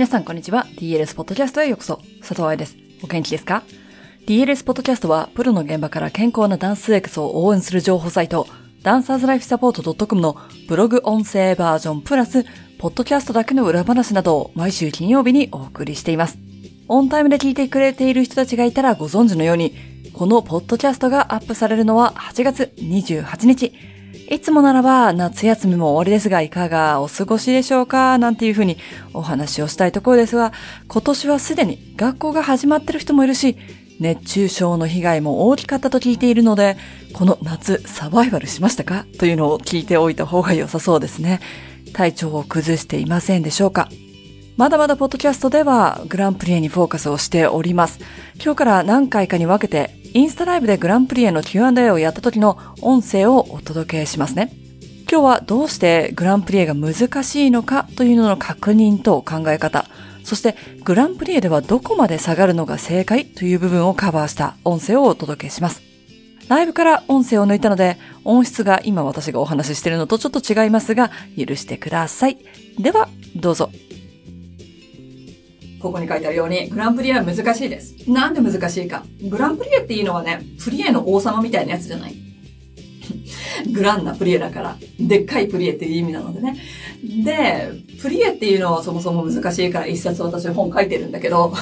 皆さんこんにちは。DLS ポッドキャストへようこそ。佐藤愛です。お元気ですか ?DLS ポッドキャストは、プロの現場から健康なダンスエクスを応援する情報サイト、ダンサーズライフサポート .com のブログ音声バージョンプラス、ポッドキャストだけの裏話などを毎週金曜日にお送りしています。オンタイムで聞いてくれている人たちがいたらご存知のように、このポッドキャストがアップされるのは8月28日。いつもならば夏休みも終わりですがいかがお過ごしでしょうか？なんていうふうにお話をしたいところですが、今年はすでに学校が始まってる人もいるし、熱中症の被害も大きかったと聞いているので、この夏サバイバルしましたか？というのを聞いておいた方が良さそうですね。体調を崩していませんでしょうか？まだまだポッドキャストではグランプリエにフォーカスをしております。今日から何回かに分けてインスタライブでグランプリエの Q&A をやった時の音声をお届けしますね。今日はどうしてグランプリエが難しいのかというのの確認と考え方、そしてグランプリエではどこまで下がるのが正解という部分をカバーした音声をお届けします。ライブから音声を抜いたので、音質が今私がお話ししているのとちょっと違いますが、許してください。では、どうぞ。ここに書いてあるように、グランプリエは難しいです。なんで難しいか。グランプリエっていうのはね、プリエの王様みたいなやつじゃない。グランなプリエだから、でっかいプリエっていう意味なのでね。で、プリエっていうのはそもそも難しいから一冊私本書いてるんだけど、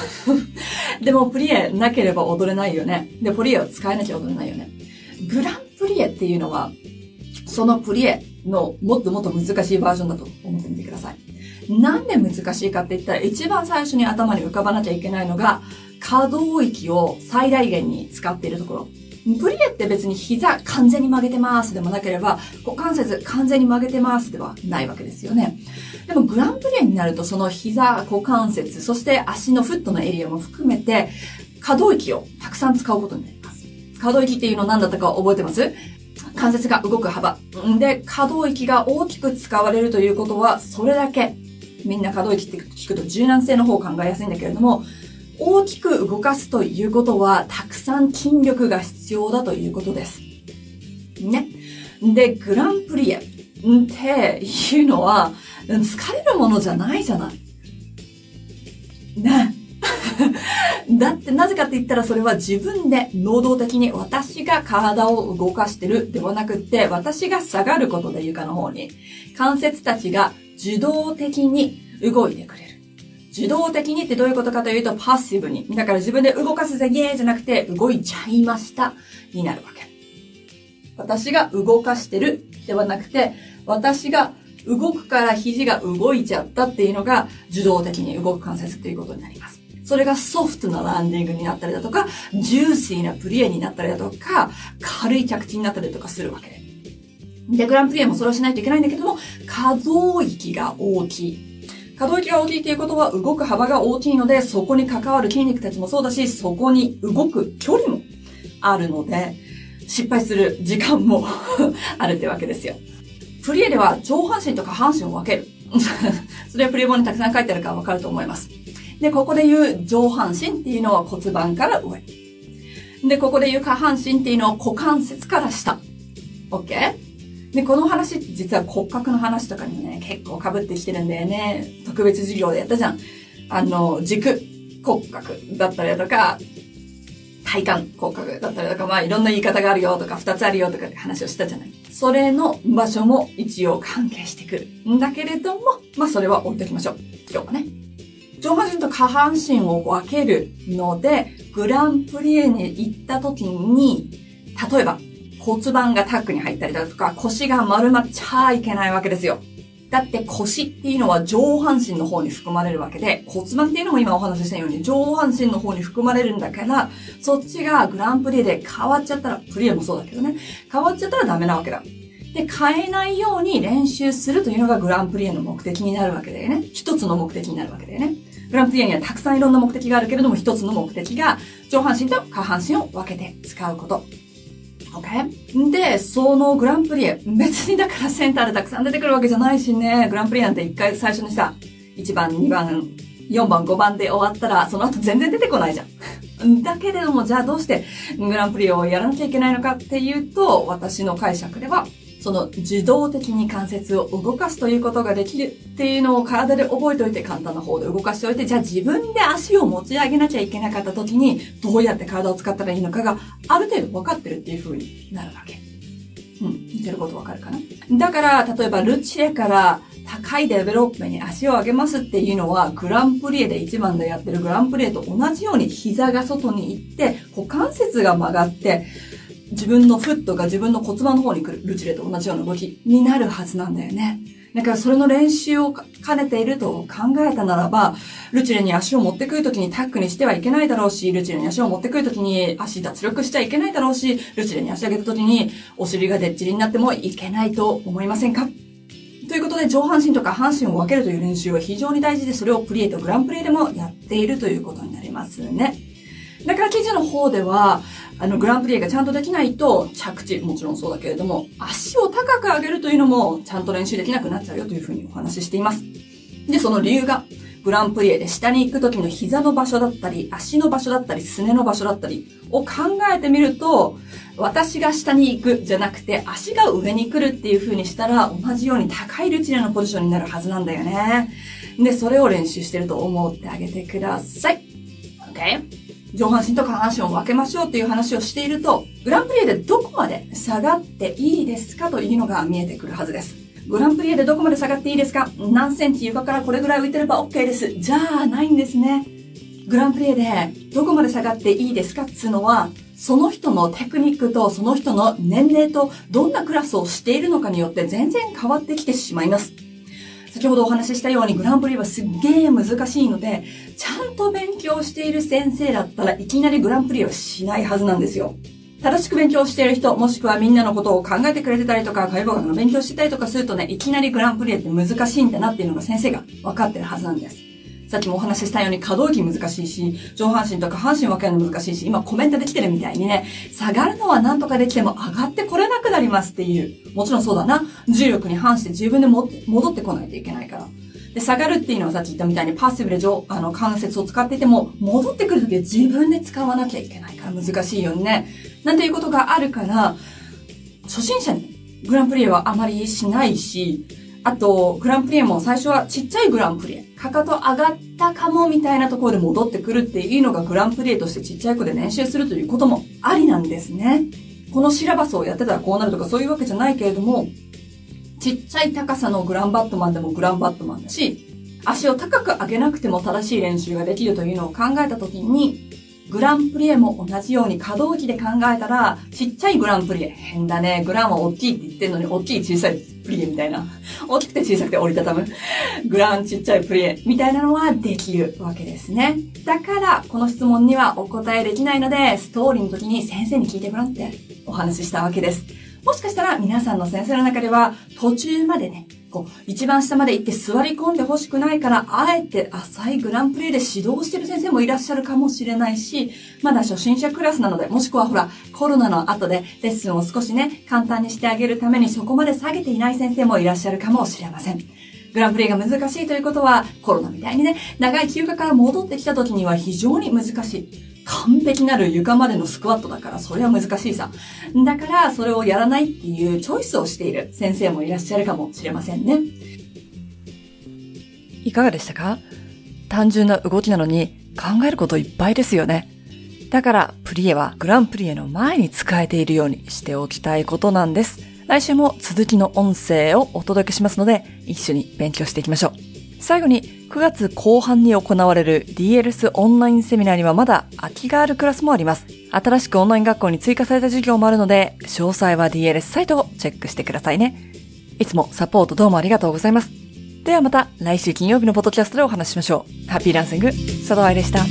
でもプリエなければ踊れないよね。で、プリエを使えなきゃ踊れないよね。グランプリエっていうのは、そのプリエのもっともっと難しいバージョンだと思ってみてください。なんで難しいかって言ったら、一番最初に頭に浮かばなきゃいけないのが、可動域を最大限に使っているところ。プリエって別に膝完全に曲げてますでもなければ、股関節完全に曲げてますではないわけですよね。でもグランプリエになるとその膝、股関節、そして足のフットのエリアも含めて、可動域をたくさん使うことになります。可動域っていうの何だったか覚えてます？関節が動く幅。で、可動域が大きく使われるということは、それだけみんな可動域って聞くと柔軟性の方を考えやすいんだけれども、大きく動かすということは、たくさん筋力が必要だということです。ね。で、グランプリエっていうのは、疲れるものじゃないじゃない。ね。だってなぜかって言ったらそれは自分で能動的に私が体を動かしてるではなくって私が下がることで床の方に関節たちが受動的に動いてくれる。受動的にってどういうことかというと、パッシブに。だから自分で動かすぜ、イエーじゃなくて、動いちゃいました、になるわけ。私が動かしてるではなくて、私が動くから肘が動いちゃったっていうのが、受動的に動く関節っていうことになります。それがソフトなランディングになったりだとか、ジューシーなプリエになったりだとか、軽い着地になったりとかするわけです。で、グランプリエもそれをしないといけないんだけども、可動域が大きい。可動域が大きいということは動く幅が大きいので、そこに関わる筋肉たちもそうだし、そこに動く距離もあるので、失敗する時間も あるってわけですよ。プリエでは上半身と下半身を分ける。それはプリエ本にたくさん書いてあるからわかると思います。で、ここで言う上半身っていうのは骨盤から上。で、ここで言う下半身っていうのは股関節から下。OK? で、この話、実は骨格の話とかにもね、結構被ってきてるんだよね。特別授業でやったじゃん。あの、軸骨格だったりだとか、体幹骨格だったりとか、まあいろんな言い方があるよとか、二つあるよとかって話をしたじゃない。それの場所も一応関係してくる。んだけれども、まあそれは置いときましょう。今日はね。上半身と下半身を分けるので、グランプリエに行った時に、例えば、骨盤がタックに入ったりだとか、腰が丸まっちゃいけないわけですよ。だって腰っていうのは上半身の方に含まれるわけで、骨盤っていうのも今お話ししたように上半身の方に含まれるんだから、そっちがグランプリで変わっちゃったら、プリエもそうだけどね、変わっちゃったらダメなわけだ。で、変えないように練習するというのがグランプリエの目的になるわけだよね。一つの目的になるわけだよね。グランプリエにはたくさんいろんな目的があるけれども、一つの目的が上半身と下半身を分けて使うこと。OK? で、そのグランプリ、別にだからセンターでたくさん出てくるわけじゃないしね、グランプリなんて一回最初にさ、1番、2番、4番、5番で終わったら、その後全然出てこないじゃん。だけれども、じゃあどうしてグランプリをやらなきゃいけないのかっていうと、私の解釈では、その自動的に関節を動かすということができるっていうのを体で覚えておいて簡単な方で動かしておいて、じゃあ自分で足を持ち上げなきゃいけなかった時にどうやって体を使ったらいいのかがある程度分かってるっていう風になるわけ。うん、言ってることわかるかなだから、例えばルチェから高いデベロップに足を上げますっていうのは、グランプリエで一番でやってるグランプリエと同じように膝が外に行って、股関節が曲がって、自分のフットが自分の骨盤の方に来るルチレと同じような動きになるはずなんだよね。だからそれの練習を兼ねていると考えたならば、ルチレに足を持ってくるときにタックにしてはいけないだろうし、ルチレに足を持ってくるときに足脱力しちゃいけないだろうし、ルチレに足上げたときにお尻がでっちりになってもいけないと思いませんか？ということで上半身とか半身を分けるという練習は非常に大事で、それをプリエとグランプリでもやっているということになりますね。だから記事の方では、あの、グランプリエがちゃんとできないと、着地、もちろんそうだけれども、足を高く上げるというのも、ちゃんと練習できなくなっちゃうよというふうにお話ししています。で、その理由が、グランプリエで下に行く時の膝の場所だったり、足の場所だったり、すねの場所だったりを考えてみると、私が下に行くじゃなくて、足が上に来るっていう風にしたら、同じように高いルチネのポジションになるはずなんだよね。で、それを練習してると思ってあげてください。OK? 上半身と下半身を分けましょうっていう話をしていると、グランプリエでどこまで下がっていいですかというのが見えてくるはずです。グランプリエでどこまで下がっていいですか？何センチ床からこれぐらい浮いてれば OK です。じゃあ、ないんですね。グランプリエでどこまで下がっていいですかっていうのは、その人のテクニックとその人の年齢とどんなクラスをしているのかによって全然変わってきてしまいます。先ほどお話ししたようにグランプリはすっげえ難しいので、ちゃんと勉強している先生だったらいきなりグランプリはしないはずなんですよ。正しく勉強している人、もしくはみんなのことを考えてくれてたりとか、解剖学の勉強してたりとかするとね、いきなりグランプリって難しいんだなっていうのが先生が分かってるはずなんです。さっきもお話ししたように可動域難しいし、上半身とか半身分けるの難しいし、今コメントできてるみたいにね、下がるのはなんとかできても上がってこれなくなりますっていう。もちろんそうだな。重力に反して自分でも戻ってこないといけないから。で、下がるっていうのはさっき言ったみたいにパッシブで上、あの、関節を使ってても、戻ってくるときは自分で使わなきゃいけないから難しいよね。なんていうことがあるから、初心者にグランプリエはあまりしないし、あと、グランプリエも最初はちっちゃいグランプリエ。かかと上がったかもみたいなところで戻ってくるっていうのがグランプリエとしてちっちゃい子で練習するということもありなんですね。このシラバスをやってたらこうなるとかそういうわけじゃないけれども、ちっちゃい高さのグランバットマンでもグランバットマンだし、足を高く上げなくても正しい練習ができるというのを考えたときに、グランプリエも同じように可動域で考えたら、ちっちゃいグランプリエ。変だね。グランは大きいって言ってんのに、大きい小さいプリエみたいな。大きくて小さくて折りたたむ。グランちっちゃいプリエみたいなのはできるわけですね。だから、この質問にはお答えできないので、ストーリーの時に先生に聞いてごらってお話ししたわけです。もしかしたら皆さんの先生の中では途中までね、こう、一番下まで行って座り込んでほしくないから、あえて浅いグランプリで指導してる先生もいらっしゃるかもしれないし、まだ初心者クラスなので、もしくはほら、コロナの後でレッスンを少しね、簡単にしてあげるためにそこまで下げていない先生もいらっしゃるかもしれません。グランプリが難しいということは、コロナみたいにね、長い休暇から戻ってきた時には非常に難しい。完璧なる床までのスクワットだから、それは難しいさ。だから、それをやらないっていうチョイスをしている先生もいらっしゃるかもしれませんね。いかがでしたか？単純な動きなのに考えることいっぱいですよね。だから、プリエはグランプリエの前に使えているようにしておきたいことなんです。来週も続きの音声をお届けしますので、一緒に勉強していきましょう。最後に9月後半に行われる DLS オンラインセミナーにはまだ空きがあるクラスもあります。新しくオンライン学校に追加された授業もあるので、詳細は DLS サイトをチェックしてくださいね。いつもサポートどうもありがとうございます。ではまた来週金曜日のポッドキャストでお話ししましょう。ハッピーランシング、佐藤愛でした。